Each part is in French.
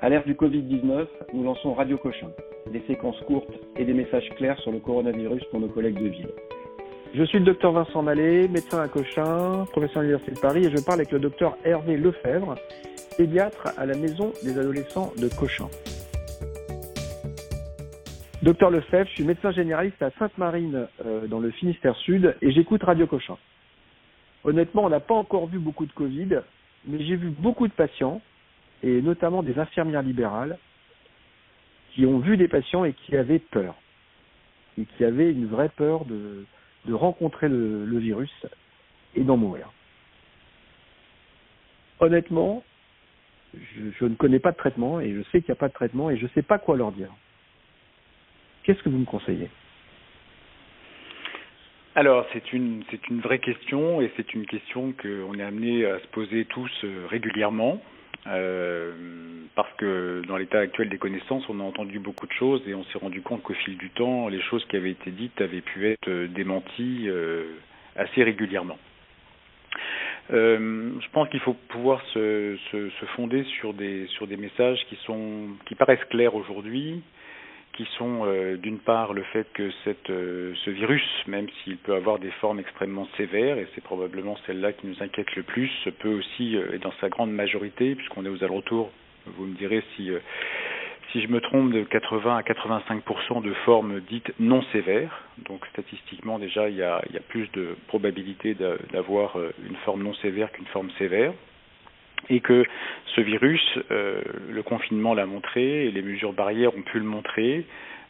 À l'ère du Covid-19, nous lançons Radio Cochin, des séquences courtes et des messages clairs sur le coronavirus pour nos collègues de ville. Je suis le docteur Vincent Mallet, médecin à Cochin, professeur à l'Université de Paris, et je parle avec le docteur Hervé Lefebvre, pédiatre à la maison des adolescents de Cochin. Docteur Lefebvre, je suis médecin généraliste à Sainte-Marine euh, dans le Finistère Sud et j'écoute Radio Cochin. Honnêtement, on n'a pas encore vu beaucoup de Covid, mais j'ai vu beaucoup de patients, et notamment des infirmières libérales, qui ont vu des patients et qui avaient peur, et qui avaient une vraie peur de, rencontrer le, le virus et d'en mourir. Honnêtement, je, je, ne connais pas de traitement et je sais qu'il n'y a pas de traitement et je ne sais pas quoi leur dire. Qu'est-ce que vous me conseillez? Alors c'est une c'est une vraie question et c'est une question qu'on est amené à se poser tous euh, régulièrement euh, parce que dans l'état actuel des connaissances on a entendu beaucoup de choses et on s'est rendu compte qu'au fil du temps les choses qui avaient été dites avaient pu être euh, démenties euh, assez régulièrement. Euh, je pense qu'il faut pouvoir se, se, se, fonder sur des sur des messages qui sont qui paraissent clairs aujourd'hui, qui sont euh, d'une part le fait que euh, ce virus, même s'il peut avoir des formes extrêmement sévères, et c'est probablement celle-là qui nous inquiète le plus, peut aussi, euh, et dans sa grande majorité, puisqu'on est aux alentours, vous me direz si, je me trompe, de 80 à 85% de formes dites non sévères. Donc statistiquement déjà, il y a, il y a plus de probabilité d'avoir une forme non sévère qu'une forme sévère et que ce virus, euh, le confinement l'a montré, et les mesures barrières ont pu le montrer,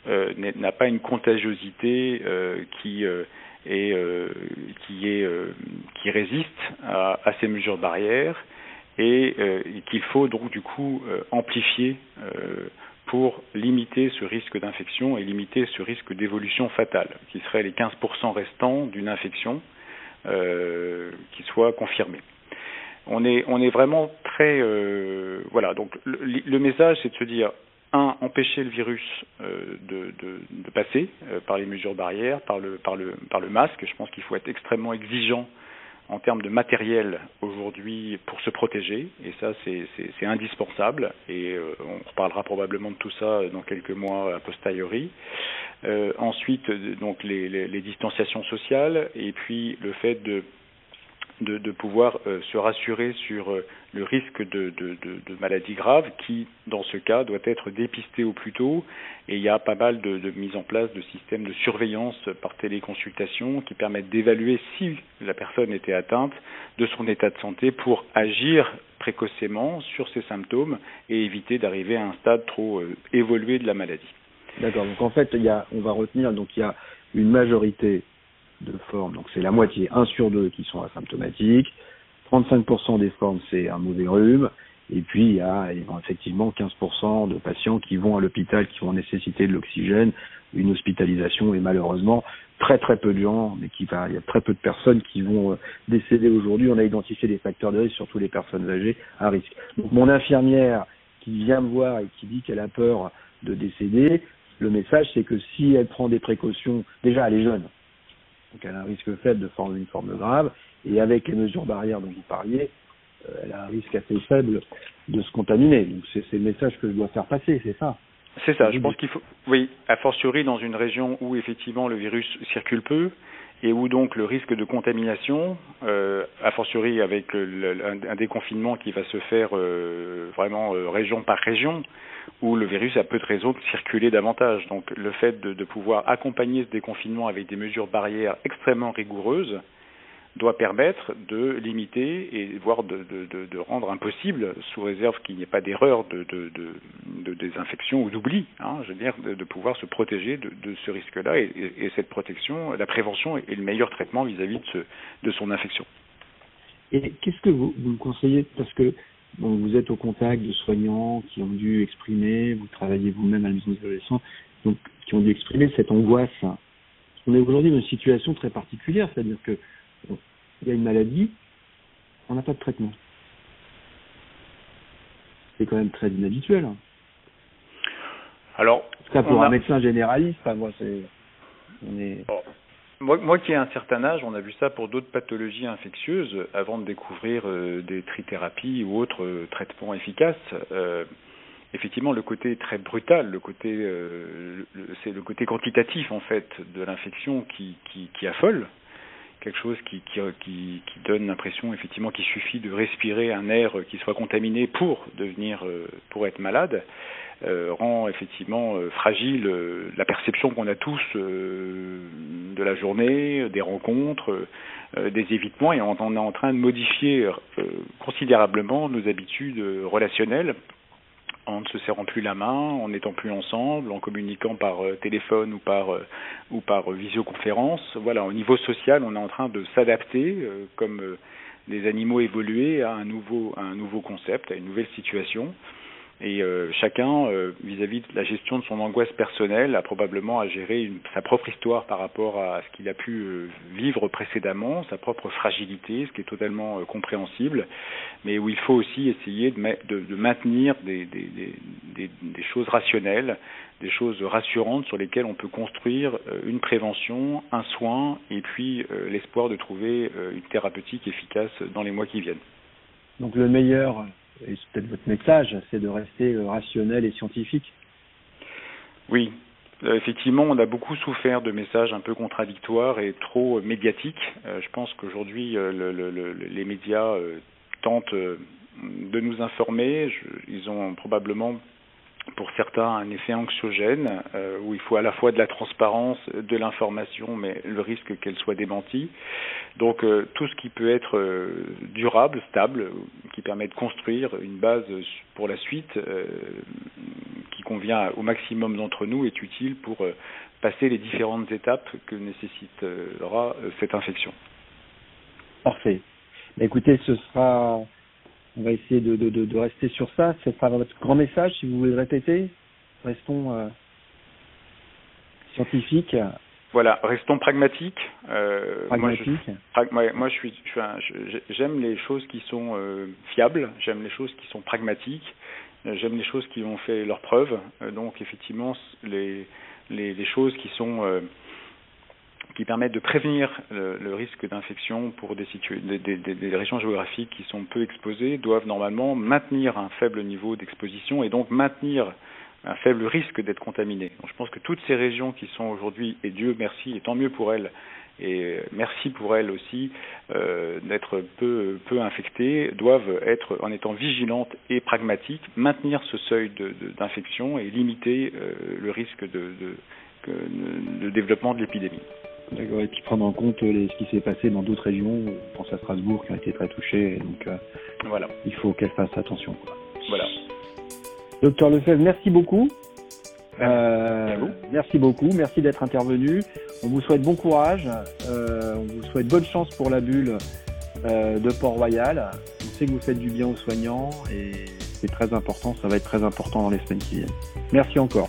euh, n'a pas une contagiosité euh, qui résiste à, à, ces mesures barrières et, et qu'il faut donc du coup amplifier pour limiter ce risque d'infection et limiter ce risque d'évolution fatale, qui serait les 15% restants d'une infection qui soit confirmée on est vraiment très euh, voilà. Donc le, message c'est de se dire un empêcher le virus euh, de, passer euh, par les mesures barrières par le masque. Je pense qu'il faut être extrêmement exigeant en termes de matériel aujourd'hui pour se protéger. Et ça c'est indispensable. Et on reparlera probablement de tout ça dans quelques mois a posteriori. Ensuite donc les distanciations sociales. Et puis le fait de de, pouvoir euh, se rassurer sur euh, le risque de, de, de, maladies graves qui, dans ce cas, doit être dépisté au plus tôt. Et il y a pas mal de, mise en place de systèmes de surveillance par téléconsultation qui permettent d'évaluer si la personne était atteinte de son état de santé pour agir précocement sur ses symptômes et éviter d'arriver à un stade trop euh, évolué de la maladie. D'accord. Donc en fait, on va retenir donc il y a une majorité de formes, donc c'est la moitié, 1 sur 2 qui sont asymptomatiques, 35% des formes c'est un mauvais rhume, et puis il y a effectivement 15% de patients qui vont à l'hôpital, qui vont nécessiter de l'oxygène, une hospitalisation, et malheureusement très très peu de gens, mais qui va, il y a très peu de personnes qui vont euh, décéder aujourd'hui. On a identifié des facteurs de risque, surtout les personnes âgées à risque. Donc mon infirmière qui vient me voir et qui dit qu'elle a peur de décéder, le message c'est que si elle prend des précautions, déjà elle est jeune, donc elle a un risque faible de former une forme grave, et avec les mesures barrières dont vous parliez, euh, elle a un risque assez faible de se contaminer. Donc c'est le message que je dois faire passer, c'est ça. C'est ça, je pense qu'il faut, oui, a fortiori dans une région où effectivement le virus circule peu et où donc le risque de contamination, euh, a fortiori avec un, déconfinement qui va se faire euh, vraiment euh, région par région, où le virus a peu de raisons de circuler davantage. Donc le fait de, de, pouvoir accompagner ce déconfinement avec des mesures barrières extrêmement rigoureuses doit permettre de limiter et voire de, rendre impossible, sous réserve qu'il n'y ait pas d'erreur de, désinfection ou d'oubli, hein, je veux dire, de, pouvoir se protéger de, ce risque-là. Et, et, et, cette protection, la prévention est le meilleur traitement vis-à-vis -vis de, son infection. Et qu'est-ce que vous, me conseillez? Parce que vous êtes au contact de soignants qui ont dû exprimer, vous travaillez vous-même à la maison des adolescents, donc qui ont dû exprimer cette angoisse. On est aujourd'hui dans une situation très particulière, c'est-à-dire que il y a une maladie, on n'a pas de traitement. C'est quand même très inhabituel. Alors, en tout cas pour un médecin généraliste, enfin, moi c'est, on est. Oh. Moi, moi qui ai un certain âge, on a vu ça pour d'autres pathologies infectieuses avant de découvrir euh, des trithérapies ou autres euh, traitements efficaces. Euh, effectivement le côté très brutal, le côté c'est le côté quantitatif en fait de l'infection qui, qui, qui affole, quelque chose qui, donne l'impression effectivement qu'il suffit de respirer un air qui soit contaminé pour devenir euh, pour être malade. Euh, rend effectivement euh, fragile la perception qu'on a tous de la journée, des rencontres, des évitements, et on, est en train de modifier considérablement nos habitudes relationnelles en ne se serrant plus la main, en n'étant plus ensemble, en communiquant par euh, téléphone ou par euh, ou par visioconférence. Voilà, au niveau social, on est en train de s'adapter euh, comme les animaux évolués à un nouveau à un nouveau concept, à une nouvelle situation. Et euh, chacun, euh, vis-à-vis -vis de la gestion de son angoisse personnelle, a probablement à gérer sa propre histoire par rapport à ce qu'il a pu euh, vivre précédemment, sa propre fragilité, ce qui est totalement compréhensible, mais où il faut aussi essayer de, maintenir des, choses rationnelles, des choses rassurantes sur lesquelles on peut construire une prévention, un soin, et puis l'espoir de trouver une thérapeutique efficace dans les mois qui viennent. Donc le meilleur et c'est peut-être votre message, c'est de rester euh, rationnel et scientifique. Oui, euh, effectivement, on a beaucoup souffert de messages un peu contradictoires et trop médiatiques. Euh, je pense qu'aujourd'hui, le, le, le, les médias tentent de nous informer. Ils ont probablement pour certains un effet anxiogène euh, où il faut à la fois de la transparence, de l'information, mais le risque qu'elle soit démentie. Donc euh, tout ce qui peut être euh, durable, stable, qui permet de construire une base pour la suite qui convient au maximum d'entre nous est utile pour passer les différentes étapes que nécessitera cette infection. Parfait. Écoutez, ce sera on va essayer de, de, de, de, rester sur ça. Ce sera votre grand message, si vous voulez le répéter. Restons euh, scientifiques. Voilà, restons pragmatiques. Euh, pragmatiques. Moi, je, moi, moi, je suis, j'aime les choses qui sont euh, fiables. J'aime les choses qui sont pragmatiques. Euh, j'aime les choses qui ont fait leurs preuves. Donc, effectivement, les, les, les choses qui sont qui permettent de prévenir le, risque d'infection pour des, des, régions géographiques qui sont peu exposées doivent normalement maintenir un faible niveau d'exposition et donc maintenir un faible risque d'être contaminées. Donc je pense que toutes ces régions qui sont aujourd'hui, et Dieu merci, et tant mieux pour elles, et merci pour elles aussi euh, d'être peu, peu infectées, doivent être, en étant vigilantes et pragmatiques, maintenir ce seuil d'infection et limiter euh, le risque de, de, de développement de l'épidémie. D'accord, et puis prendre en compte les, ce qui s'est passé dans d'autres régions, je pense à Strasbourg qui a été très touchée, donc euh, voilà. il faut qu'elle fasse attention. Quoi. Voilà. Docteur Lefebvre, merci beaucoup. Euh, merci beaucoup, merci d'être intervenu. On vous souhaite bon courage, euh, on vous souhaite bonne chance pour la bulle euh, de Port-Royal. On sait que vous faites du bien aux soignants et c'est très important, ça va être très important dans les semaines qui viennent. Merci encore.